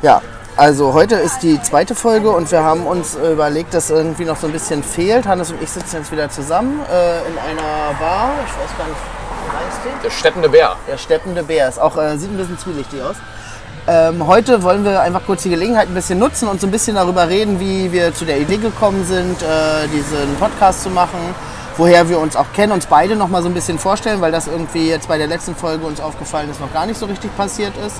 Ja, also heute ist die zweite Folge und wir haben uns äh, überlegt, dass irgendwie noch so ein bisschen fehlt. Hannes und ich sitzen jetzt wieder zusammen äh, in einer Bar. Ich weiß gar nicht, wie heißt die? Der steppende Bär. Der steppende Bär. Ist auch, äh, sieht ein bisschen zwielichtig aus. Ähm, heute wollen wir einfach kurz die Gelegenheit ein bisschen nutzen und so ein bisschen darüber reden, wie wir zu der Idee gekommen sind, äh, diesen Podcast zu machen, woher wir uns auch kennen, uns beide noch mal so ein bisschen vorstellen, weil das irgendwie jetzt bei der letzten Folge uns aufgefallen ist, noch gar nicht so richtig passiert ist.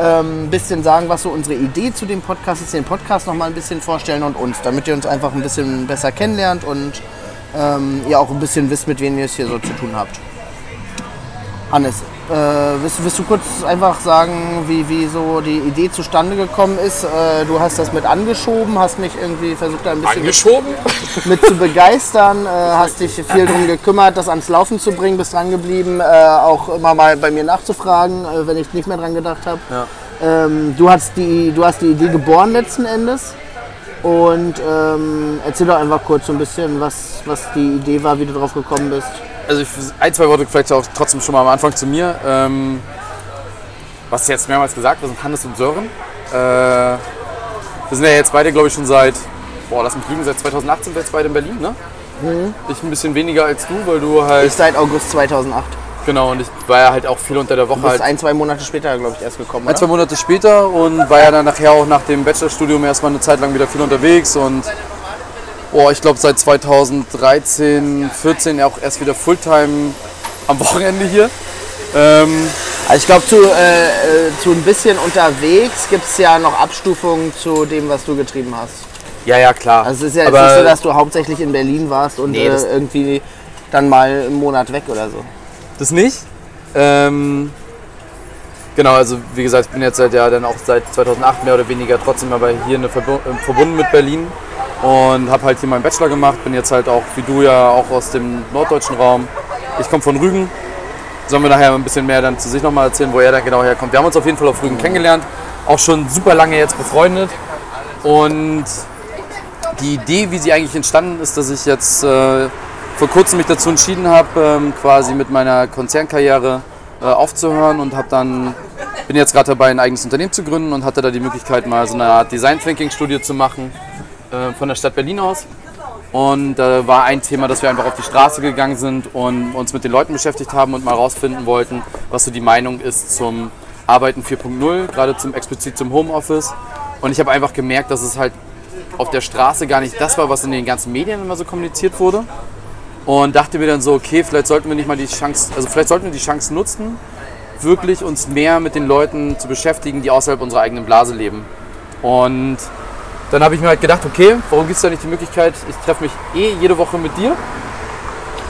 Ähm, ein bisschen sagen, was so unsere Idee zu dem Podcast ist, den Podcast noch mal ein bisschen vorstellen und uns, damit ihr uns einfach ein bisschen besser kennenlernt und ähm, ihr auch ein bisschen wisst, mit wem ihr es hier so zu tun habt. Hannes, äh, willst, willst, du kurz einfach sagen, wie, wie so die Idee zustande gekommen ist? Äh, du hast das mit angeschoben, hast mich irgendwie versucht, da ein bisschen Angeschoben? Mit, mit zu begeistern, äh, hast dich viel darum gekümmert, das ans Laufen zu bringen, bist dran geblieben, äh, auch immer mal bei mir nachzufragen, äh, wenn ich nicht mehr dran gedacht habe. Ja. Ähm, du, hast die, du hast die Idee geboren letzten Endes. Und ähm, erzähl doch einfach kurz so ein bisschen, was, was die Idee war, wie du drauf gekommen bist also ich, ein, zwei Worte vielleicht auch trotzdem schon mal am Anfang zu mir. Ähm, was jetzt mehrmals gesagt, wir sind Hannes und Sören. Äh, wir sind ja jetzt beide, glaube ich, schon seit, boah, lass mich lügen, seit 2018 sind wir jetzt beide in Berlin, ne? Mhm. Ich ein bisschen weniger als du, weil du halt... Ich seit August 2008. Genau, und ich war ja halt auch viel unter der Woche. Du bist halt ein, zwei Monate später, glaube ich, erst gekommen, oder? Ein, zwei Monate später und war ja dann nachher auch nach dem Bachelorstudium erstmal eine Zeit lang wieder viel unterwegs und oh, ich glaube seit 2013, 14 auch erst wieder Fulltime am Wochenende hier. Ähm, also ich glaube, zu, äh, äh, zu ein bisschen unterwegs gibt es ja noch Abstufungen zu dem, was du getrieben hast. Ja, ja, klar. Also es ist ja jetzt nicht so, dass du hauptsächlich in Berlin warst und nee, äh, irgendwie dann mal im Monat weg oder so. Das nicht. Ähm, genau, also wie gesagt, ich bin jetzt seit ja dann auch seit 2008 mehr oder weniger trotzdem aber hier eine, verbunden mit Berlin und habe halt hier meinen Bachelor gemacht. Bin jetzt halt auch, wie du ja, auch aus dem norddeutschen Raum. Ich komme von Rügen. Sollen wir nachher ein bisschen mehr dann zu sich nochmal erzählen, wo er dann genau herkommt. Wir haben uns auf jeden Fall auf Rügen kennengelernt. Auch schon super lange jetzt befreundet. Und die Idee, wie sie eigentlich entstanden ist, dass ich jetzt äh, vor kurzem mich dazu entschieden habe, ähm, quasi mit meiner Konzernkarriere äh, aufzuhören und habe dann bin jetzt gerade dabei, ein eigenes Unternehmen zu gründen und hatte da die Möglichkeit, mal so eine Art Design Thinking Studie zu machen äh, von der Stadt Berlin aus. Und da äh, war ein Thema, dass wir einfach auf die Straße gegangen sind und uns mit den Leuten beschäftigt haben und mal herausfinden wollten, was so die Meinung ist zum Arbeiten 4.0, gerade zum explizit zum Homeoffice. Und ich habe einfach gemerkt, dass es halt auf der Straße gar nicht das war, was in den ganzen Medien immer so kommuniziert wurde. Und dachte mir dann so, okay, vielleicht sollten wir nicht mal die Chance, also vielleicht sollten wir die Chance nutzen, wirklich uns mehr mit den Leuten zu beschäftigen, die außerhalb unserer eigenen Blase leben. Und dann habe ich mir halt gedacht, okay, warum gibt es da nicht die Möglichkeit, ich treffe mich eh jede Woche mit dir.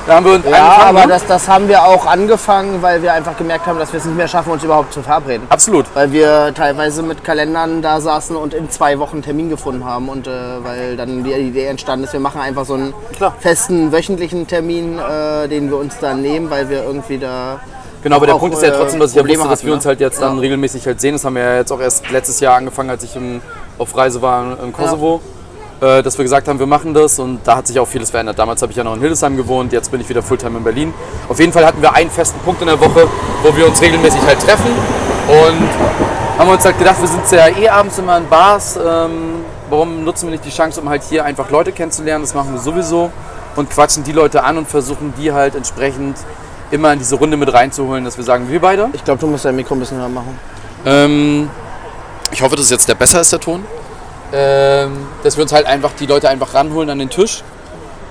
Da haben wir uns ja, aber das, das haben wir auch angefangen, weil wir einfach gemerkt haben, dass wir es nicht mehr schaffen, uns überhaupt zu verabreden. Absolut. Weil wir teilweise mit Kalendern da saßen und in zwei Wochen einen Termin gefunden haben und äh, weil dann die Idee entstanden ist, wir machen einfach so einen Klar. festen wöchentlichen Termin, äh, den wir uns dann nehmen, weil wir irgendwie da Genau, aber der Punkt ist ja trotzdem, dass ich ja wusste, dass wir uns ne? halt jetzt dann ja. regelmäßig halt sehen. Das haben wir ja jetzt auch erst letztes Jahr angefangen, als ich im, auf Reise war im Kosovo. Ja. Äh, dass wir gesagt haben, wir machen das und da hat sich auch vieles verändert. Damals habe ich ja noch in Hildesheim gewohnt, jetzt bin ich wieder Fulltime in Berlin. Auf jeden Fall hatten wir einen festen Punkt in der Woche, wo wir uns regelmäßig halt treffen und haben uns halt gedacht, wir sind ja eh abends immer in Bars. Ähm, warum nutzen wir nicht die Chance, um halt hier einfach Leute kennenzulernen? Das machen wir sowieso und quatschen die Leute an und versuchen die halt entsprechend immer in diese Runde mit reinzuholen, dass wir sagen, wir beide. Ich glaube, du musst dein Mikro ein bisschen höher machen. Ähm, ich hoffe, dass es jetzt der besser ist, der Ton. Ähm, dass wir uns halt einfach die Leute einfach ranholen an den Tisch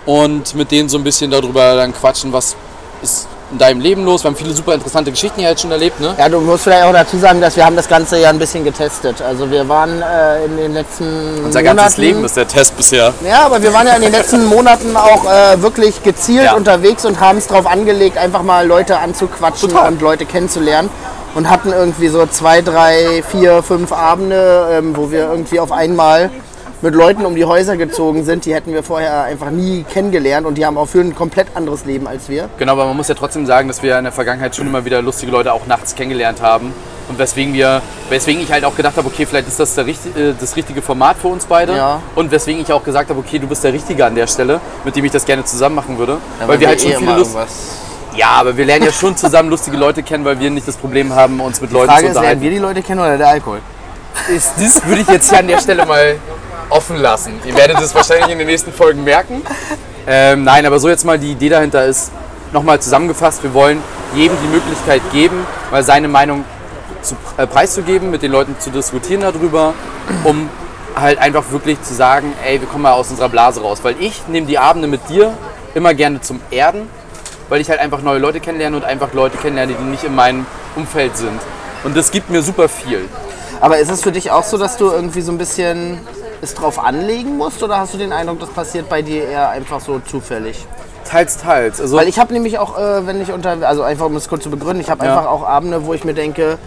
und mit denen so ein bisschen darüber dann quatschen, was ist in deinem Leben los? Wir haben viele super interessante Geschichten hier jetzt schon erlebt, ne? Ja, du musst vielleicht auch dazu sagen, dass wir haben das Ganze ja ein bisschen getestet. Also wir waren äh, in den letzten Unser Monaten, ganzes Leben ist der Test bisher. Ja, aber wir waren ja in den letzten Monaten auch äh, wirklich gezielt ja. unterwegs und haben es darauf angelegt, einfach mal Leute anzuquatschen Total. und Leute kennenzulernen. Und hatten irgendwie so zwei, drei, vier, fünf Abende, ähm, wo wir irgendwie auf einmal mit Leuten um die Häuser gezogen sind, die hätten wir vorher einfach nie kennengelernt und die haben auch für ein komplett anderes Leben als wir. Genau, aber man muss ja trotzdem sagen, dass wir in der Vergangenheit schon immer wieder lustige Leute auch nachts kennengelernt haben. Und weswegen wir, weswegen ich halt auch gedacht habe, okay, vielleicht ist das der, äh, das richtige Format für uns beide. Ja. Und weswegen ich auch gesagt habe, okay, du bist der Richtige an der Stelle, mit dem ich das gerne zusammen machen würde. Ja, weil wir halt schon eh viele Lust. Ja, aber wir lernen ja schon zusammen lustige Leute kennen, weil wir nicht das Problem haben, uns mit die Leuten Frage zu unterhalten. Ist, lernen wir die Leute kennen oder der Alkohol? ist, das würde ich jetzt hier an der Stelle mal offen lassen. Ihr werdet es wahrscheinlich in den nächsten Folgen merken. Ähm, nein, aber so jetzt mal die Idee dahinter ist, nochmal zusammengefasst, wir wollen jedem die Möglichkeit geben, mal seine Meinung zu, äh, preiszugeben, mit den Leuten zu diskutieren darüber, um halt einfach wirklich zu sagen, ey, wir kommen mal aus unserer Blase raus. Weil ich nehme die Abende mit dir immer gerne zum Erden, weil ich halt einfach neue Leute kennenlerne und einfach Leute kennenlerne, die nicht in meinem Umfeld sind. Und das gibt mir super viel. Aber ist es für dich auch so, dass du irgendwie so ein bisschen es drauf anlegen musst oder hast du den Eindruck, das passiert bei dir eher einfach so zufällig? Teils, teils. Also Weil ich habe nämlich auch, äh, wenn ich unter, also einfach um es kurz zu begründen, ich habe Ja. einfach auch Abende, wo ich mir denke,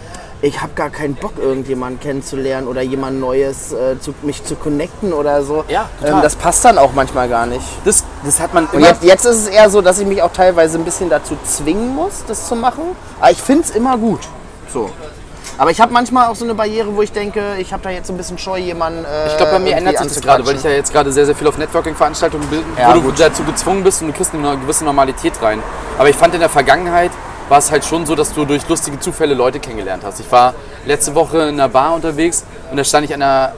ich habe gar keinen Bock, irgendjemanden kennenzulernen oder jemand Neues, äh, zu, mich zu connecten oder so. Ja, total. ähm, das passt dann auch manchmal gar nicht. das, das hat man Und immer. jetzt, jetzt ist es eher so, dass ich mich auch teilweise ein bisschen dazu zwingen muss, das zu machen. Aber ich finde es immer gut. So. Aber ich habe manchmal auch so eine Barriere, wo ich denke, ich habe da jetzt so ein bisschen scheu, jemanden. Äh, Ich glaube, bei mir ändert sich das gerade, weil ich ja jetzt gerade sehr, sehr viel auf Networking-Veranstaltungen bin, Ja, wo du gut. dazu gezwungen bist und du kriegst eine gewisse Normalität rein. Aber ich fand in der Vergangenheit war es halt schon so, dass du durch lustige Zufälle Leute kennengelernt hast. Ich war letzte Woche in einer Bar unterwegs und da stand ich an der,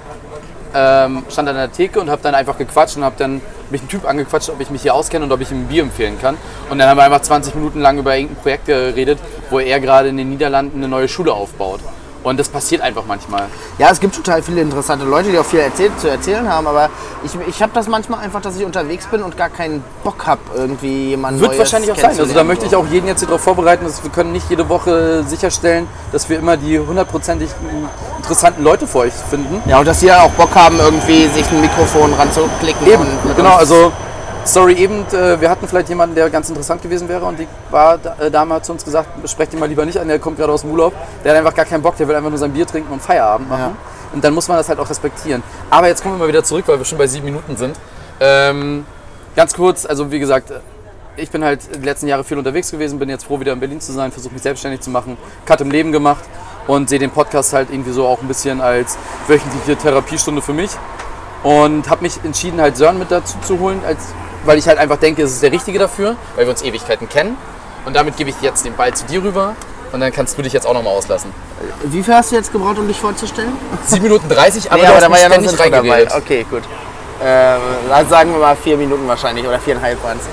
ähm, stand an der Theke und habe dann einfach gequatscht und habe dann mich einen Typ angequatscht, ob ich mich hier auskenne und ob ich ihm ein Bier empfehlen kann. Und dann haben wir einfach 20 Minuten lang über irgendein Projekt geredet, wo er gerade in den Niederlanden eine neue Schule aufbaut. Und das passiert einfach manchmal. Ja, es gibt total viele interessante Leute, die auch viel erzählt, zu erzählen haben, aber ich, ich habe das manchmal einfach, dass ich unterwegs bin und gar keinen Bock habe, irgendwie jemanden Wird Neues wahrscheinlich auch sein. Also da möchte ich auch jeden jetzt hier darauf vorbereiten, dass wir können nicht jede Woche sicherstellen, dass wir immer die hundertprozentig interessanten Leute für euch finden. Ja, und dass dann auch Bock haben, irgendwie sich ein Mikrofon ranzuklicken. Eben, genau. Also Story eben, äh, wir hatten vielleicht jemanden, der ganz interessant gewesen wäre und die war äh, Dame hat zu uns gesagt, sprecht ihn mal lieber nicht an, der kommt gerade aus dem Urlaub. Der hat einfach gar keinen Bock, der will einfach nur sein Bier trinken und Feierabend machen. Ja. Und dann muss man das halt auch respektieren. Aber jetzt kommen wir mal wieder zurück, weil wir schon bei sieben Minuten sind. Ähm, ganz kurz, also wie gesagt, ich bin halt die letzten Jahre viel unterwegs gewesen, bin jetzt froh, wieder in Berlin zu sein, versuche mich selbstständig zu machen, Cut im Leben gemacht und sehe den Podcast halt irgendwie so auch ein bisschen als wöchentliche Therapiestunde für mich und habe mich entschieden, halt Sören mit dazu zu holen, als, weil ich halt einfach denke, es ist der Richtige dafür, weil wir uns Ewigkeiten kennen. Und damit gebe ich jetzt den Ball zu dir rüber und dann kannst du dich jetzt auch nochmal auslassen. Wie viel hast du jetzt gebraucht, um dich vorzustellen? 7 Minuten 30, aber Nee, hast da war ja noch ein Intro dabei. reingeredet. Okay, gut. Ähm, sagen wir mal vier Minuten wahrscheinlich oder viereinhalb waren es.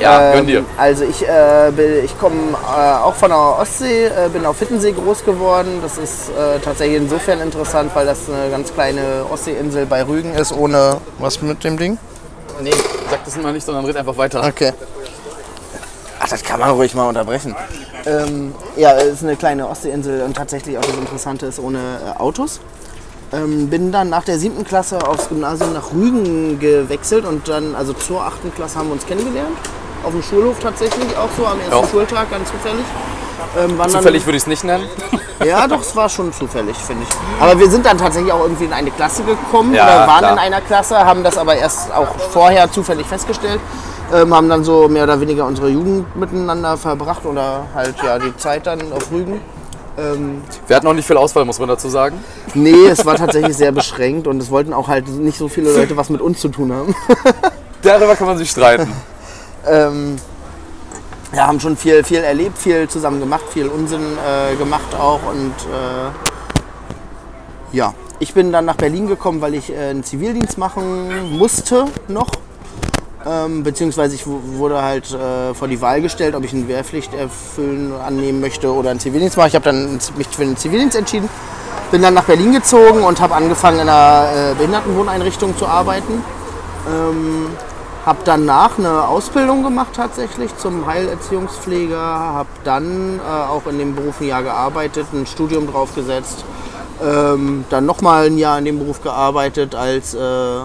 Ja, gönn dir. Also ich, äh, bin- ich komme äh, auch von der Ostsee, äh, bin auf Hittensee groß geworden. Das ist äh, tatsächlich insofern interessant, weil das eine ganz kleine Ostseeinsel bei Rügen ist, ohne was mit dem Ding. Nee, sag das mal nicht, sondern red einfach weiter. Okay. Ach, das kann man ruhig mal unterbrechen. Ähm, ja, es ist eine kleine Ostseeinsel und tatsächlich auch das Interessante ist ohne äh, Autos. Ähm, bin dann nach der siebten Klasse aufs Gymnasium nach Rügen gewechselt und dann, also zur achten Klasse haben wir uns kennengelernt. Auf dem Schulhof tatsächlich, auch so am ersten Ja. Schultag, ganz zufällig. Ähm, Zufällig würde ich es nicht nennen. Ja, doch, es war schon zufällig, finde ich. Aber wir sind dann tatsächlich auch irgendwie in eine Klasse gekommen Ja, oder waren klar. in einer Klasse, haben das aber erst auch vorher zufällig festgestellt. Ähm, haben dann so mehr oder weniger unsere Jugend miteinander verbracht oder halt ja die Zeit dann auf Rügen. Wir hatten auch nicht viel Auswahl, muss man dazu sagen. Nee, es war tatsächlich sehr beschränkt und es wollten auch halt nicht so viele Leute was mit uns zu tun haben. Darüber kann man sich streiten. ähm, ja, haben schon viel, viel erlebt, viel zusammen gemacht, viel Unsinn äh, gemacht auch und äh, ja. Ich bin dann nach Berlin gekommen, weil ich äh, einen Zivildienst machen musste noch. Ähm, beziehungsweise ich wu- wurde halt äh, vor die Wahl gestellt, ob ich eine Wehrpflicht erfüllen, annehmen möchte oder einen Zivildienst mache. Ich habe dann mich für den Zivildienst entschieden. Bin dann nach Berlin gezogen und habe angefangen in einer äh, Behindertenwohneinrichtung zu arbeiten. Ähm, habe danach eine Ausbildung gemacht tatsächlich zum Heilerziehungspfleger. Habe dann äh, auch in dem Beruf ein Jahr gearbeitet, ein Studium draufgesetzt. Ähm, dann nochmal ein Jahr in dem Beruf gearbeitet als äh,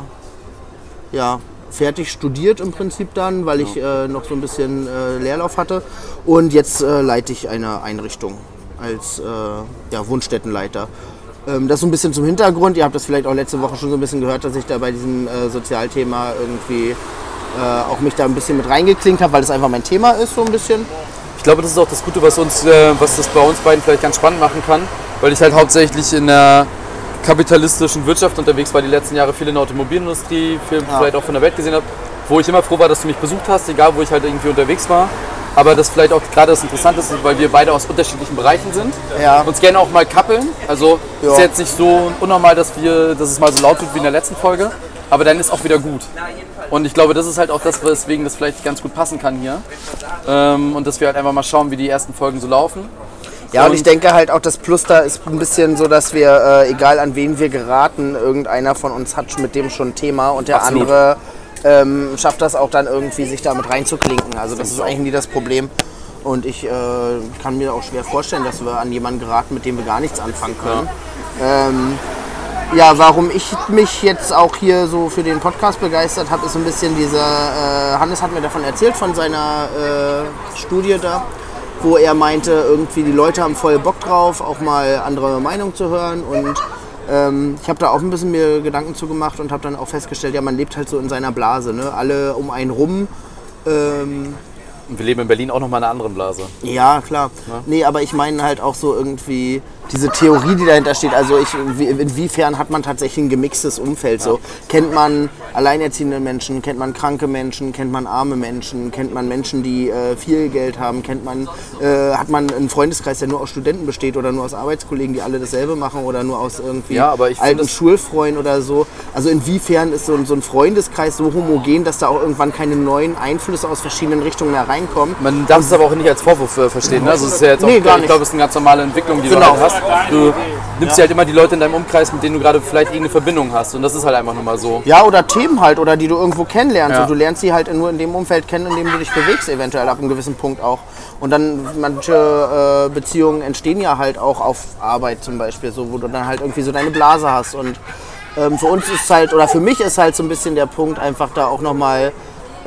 ja, fertig studiert im Prinzip dann, weil ich äh, noch so ein bisschen äh, Leerlauf hatte. Und jetzt äh, leite ich eine Einrichtung als äh, ja, Wohnstättenleiter. Ähm, das so ein bisschen zum Hintergrund. Ihr habt das vielleicht auch letzte Woche schon so ein bisschen gehört, dass ich da bei diesem äh, Sozialthema irgendwie äh, auch mich da ein bisschen mit reingeklinkt habe, weil das einfach mein Thema ist, so ein bisschen. Ich glaube, das ist auch das Gute, was uns, äh, was das bei uns beiden vielleicht ganz spannend machen kann, weil ich halt hauptsächlich in der kapitalistischen Wirtschaft unterwegs war, die letzten Jahre viel in der Automobilindustrie, viel vielleicht auch von der Welt gesehen habe, wo ich immer froh war, dass du mich besucht hast, egal wo ich halt irgendwie unterwegs war. aber das vielleicht auch gerade das Interessanteste ist, weil wir beide aus unterschiedlichen Bereichen sind. Ja. Uns gerne auch mal kappeln. Also Ja. ist jetzt nicht so unnormal, dass wir, dass es mal so laut wird wie in der letzten Folge, aber dann ist auch wieder gut. Und ich glaube, das ist halt auch das, weswegen das vielleicht ganz gut passen kann hier. Ähm, und dass wir halt einfach mal schauen, wie die ersten Folgen so laufen. Ja, und Und- ich denke halt auch, das Plus da ist ein bisschen so, dass wir, äh, egal an wen wir geraten, irgendeiner von uns hat mit dem schon ein Thema und der Absolut. andere ähm, schafft das auch dann irgendwie, sich damit reinzuklinken. Also das ist eigentlich nie das Problem. Und ich äh, kann mir auch schwer vorstellen, dass wir an jemanden geraten, mit dem wir gar nichts anfangen können. Ähm, ja, warum ich mich jetzt auch hier so für den Podcast begeistert habe, ist ein bisschen dieser, äh, Hannes hat mir davon erzählt, von seiner äh, Studie da, wo er meinte, irgendwie die Leute haben voll Bock drauf, auch mal andere Meinungen zu hören und ähm, ich habe da auch ein bisschen mir Gedanken zu gemacht und habe dann auch festgestellt, ja, man lebt halt so in seiner Blase, ne? alle um einen rum. Ähm, Und wir leben in Berlin auch noch mal in einer anderen Blase. ja, klar. Nee, aber ich meine halt auch so irgendwie diese Theorie, die dahinter steht. Also ich, wie- inwiefern hat man tatsächlich ein gemixtes Umfeld? So kennt man alleinerziehende Menschen, kennt man kranke Menschen, kennt man arme Menschen, kennt man Menschen, die äh, viel Geld haben, kennt man, äh, hat man einen Freundeskreis, der nur aus Studenten besteht oder nur aus Arbeitskollegen, die alle dasselbe machen oder nur aus irgendwie Ja, alten Schulfreunden oder so. Also inwiefern ist so, ein- so ein Freundeskreis so homogen, dass da auch irgendwann keine neuen Einflüsse aus verschiedenen Richtungen mehr reinkommen? Man darf es aber auch nicht als Vorwurf äh, verstehen. Ne? Also es ist ja jetzt auch, Nee, gar ich glaube, es ist eine ganz normale Entwicklung, die Genau. du halt hast. Du nimmst dir halt immer die Leute in deinem Umkreis, mit denen du gerade vielleicht irgendeine Verbindung hast. Und das ist halt einfach nur mal so. Ja, oder Themen halt, oder die du irgendwo kennenlernst. Ja. Und du lernst sie halt nur in dem Umfeld kennen, in dem du dich bewegst, eventuell ab einem gewissen Punkt auch. Und dann manche äh, Beziehungen entstehen ja halt auch auf Arbeit zum Beispiel, so, wo du dann halt irgendwie so deine Blase hast. Und ähm, für uns ist halt, oder für mich ist halt so ein bisschen der Punkt, einfach da auch nochmal äh,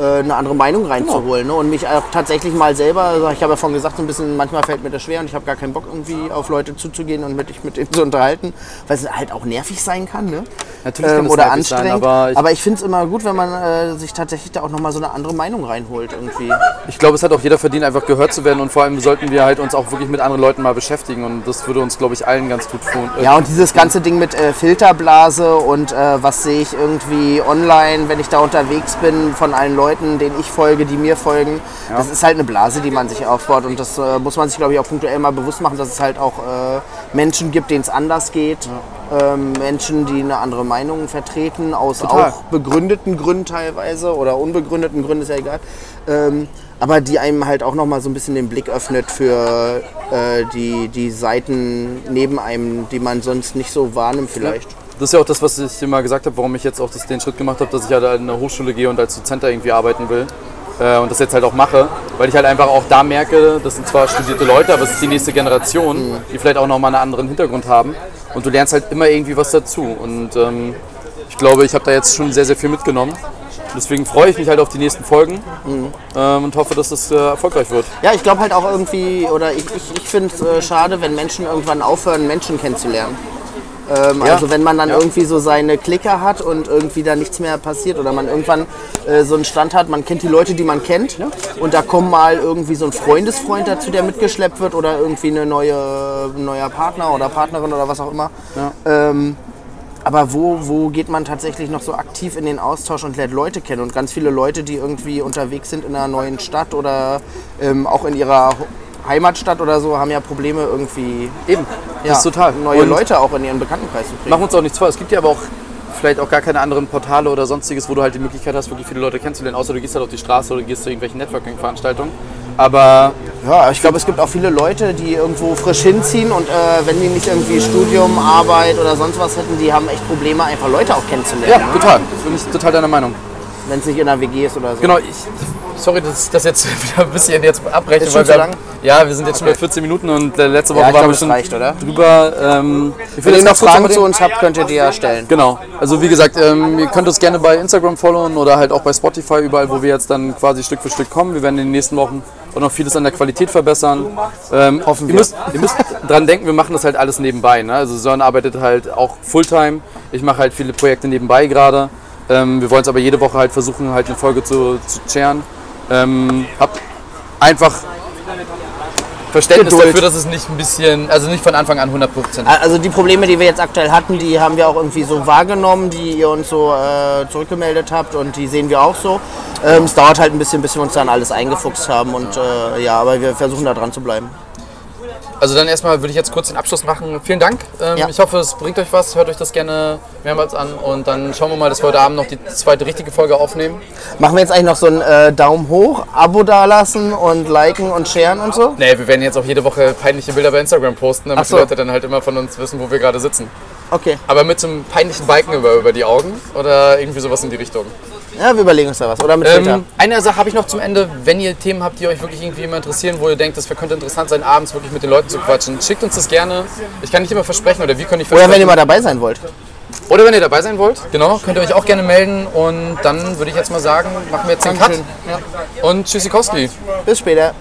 eine andere Meinung reinzuholen. Ne? Und mich auch tatsächlich mal selber, also ich habe ja vorhin gesagt, so ein bisschen, manchmal fällt mir das schwer und ich habe gar keinen Bock irgendwie auf Leute zuzugehen und mit, mit denen zu unterhalten, weil es halt auch nervig sein kann. Ne? Natürlich kann ähm, oder nervig sein, anstrengend. aber ich- aber ich finde es immer gut, wenn man äh, sich tatsächlich da auch nochmal so eine andere Meinung reinholt irgendwie. Ich glaube, es hat auch jeder verdient, einfach gehört zu werden. Und vor allem sollten wir halt uns auch wirklich mit anderen Leuten mal beschäftigen. Und das würde uns, glaube ich, allen ganz gut tun. Äh, Ja, und dieses ganze Ding mit äh, Filterblase und äh, was sehe ich irgendwie online, wenn ich da unterwegs bin, von allen Leuten, denen ich folge, die mir folgen. Das ist halt eine Blase, die man sich aufbaut. Und das äh, muss man sich, glaube ich, auch punktuell mal bewusst machen, dass es halt auch äh, Menschen gibt, denen es anders geht. Ähm, Menschen, die eine andere Meinung vertreten, aus Total. auch begründeten Gründen teilweise oder unbegründeten Gründen, ist ja egal. Ähm, aber die einem halt auch nochmal so ein bisschen den Blick öffnet für äh, die, die Seiten neben einem, die man sonst nicht so wahrnimmt vielleicht. Das ist ja auch das, was ich immer gesagt habe, warum ich jetzt auch das, den Schritt gemacht habe, dass ich halt an eine Hochschule gehe und als Dozent irgendwie arbeiten will. Äh, und das jetzt halt auch mache, weil ich halt einfach auch da merke, das sind zwar studierte Leute, aber es ist die nächste Generation, die vielleicht auch nochmal einen anderen Hintergrund haben. Und du lernst halt immer irgendwie was dazu. Und ähm, ich glaube, ich habe da jetzt schon sehr, sehr viel mitgenommen. Deswegen freue ich mich halt auf die nächsten Folgen ähm, und hoffe, dass das äh, erfolgreich wird. Ja, ich glaube halt auch irgendwie, oder ich, ich, ich finde es äh, schade, wenn Menschen irgendwann aufhören, Menschen kennenzulernen. Ähm, Ja. Also wenn man dann Ja. irgendwie so seine Clique hat und irgendwie da nichts mehr passiert oder man irgendwann äh, so einen Stand hat, man kennt die Leute, die man kennt und da kommt mal irgendwie so ein Freundesfreund dazu, der mitgeschleppt wird oder irgendwie eine neue, ein neuer Partner oder Partnerin oder was auch immer. Ähm, aber wo, wo geht man tatsächlich noch so aktiv in den Austausch und lernt Leute kennen? Und ganz viele Leute, die irgendwie unterwegs sind in einer neuen Stadt oder ähm, auch in ihrer Heimatstadt oder so, haben ja Probleme irgendwie Eben, ja, das ist total. neue Und Leute auch in ihren Bekanntenkreis zu kriegen. Machen wir uns auch nichts vor. Es gibt ja aber auch vielleicht auch gar keine anderen Portale oder sonstiges, wo du halt die Möglichkeit hast, wirklich viele Leute kennenzulernen, außer du gehst halt auf die Straße oder gehst zu irgendwelchen Networking-Veranstaltungen. Aber Ja, ich glaube, es gibt auch viele Leute, die irgendwo frisch hinziehen und äh, wenn die nicht irgendwie Studium, Arbeit oder sonst was hätten, die haben echt Probleme, einfach Leute auch ja, kennenzulernen. ne? total. Bin ich total deiner Meinung. Wenn es nicht in einer WG ist oder so. Genau, ich. Sorry, dass ich das jetzt wieder ein bisschen jetzt abbreche. Ist schon weil wir lang? haben- Ja, wir sind jetzt schon bei 14 Minuten und äh, letzte Woche Ja, ich waren wir schon reicht, oder? drüber. Ähm, ich Wenn ihr noch Fragen zu uns habt, könnt ihr die ja stellen. Genau. Also wie gesagt, ähm, ihr könnt uns gerne bei Instagram followen oder halt auch bei Spotify, überall, wo wir jetzt dann quasi Stück für Stück kommen. Wir werden in den nächsten Wochen auch noch vieles an der Qualität verbessern. Ähm, Hoffen ihr wir. müsst, ihr müsst dran denken, wir machen das halt alles nebenbei. Ne? Also Sören arbeitet halt auch Fulltime. Ich mache halt viele Projekte nebenbei gerade. Ähm, wir wollen es aber jede Woche halt versuchen, halt eine Folge zu, zu sharen. Ähm, hab einfach Verständnis Geduld. dafür, dass es nicht ein bisschen, also nicht von Anfang an 100 Prozent. Also die Probleme, die wir jetzt aktuell hatten, die haben wir auch irgendwie so wahrgenommen, die ihr uns so äh, zurückgemeldet habt und die sehen wir auch so. Ähm, es dauert halt ein bisschen, bis wir uns dann alles eingefuchst haben und äh, ja, aber wir versuchen da dran zu bleiben. Also dann erstmal würde ich jetzt kurz den Abschluss machen. Vielen Dank. Ähm, Ja. Ich hoffe, es bringt euch was. Hört euch das gerne mehrmals an. Und dann schauen wir mal, dass wir heute Abend noch die zweite richtige Folge aufnehmen. Machen wir jetzt eigentlich noch so einen äh, Daumen hoch, Abo dalassen und liken und sharen und so? Nee, wir werden jetzt auch jede Woche peinliche Bilder bei Instagram posten, damit so. die Leute dann halt immer von uns wissen, wo wir gerade sitzen. Okay, Aber mit so einem peinlichen Balken über, über die Augen oder irgendwie sowas in die Richtung. Ja, wir überlegen uns da was. Oder mit Filter. Ähm, eine Sache habe ich noch zum Ende. Wenn ihr Themen habt, die euch wirklich irgendwie immer interessieren, wo ihr denkt, das könnte interessant sein, abends wirklich mit den Leuten zu quatschen, schickt uns das gerne. Ich kann nicht immer versprechen oder wir können nicht Oder versprechen. wenn ihr mal dabei sein wollt. Oder wenn ihr dabei sein wollt, genau, könnt ihr euch auch gerne melden. Und dann würde ich jetzt mal sagen, machen wir jetzt den Cut. Ja. Und Tschüssikowski. Bis später.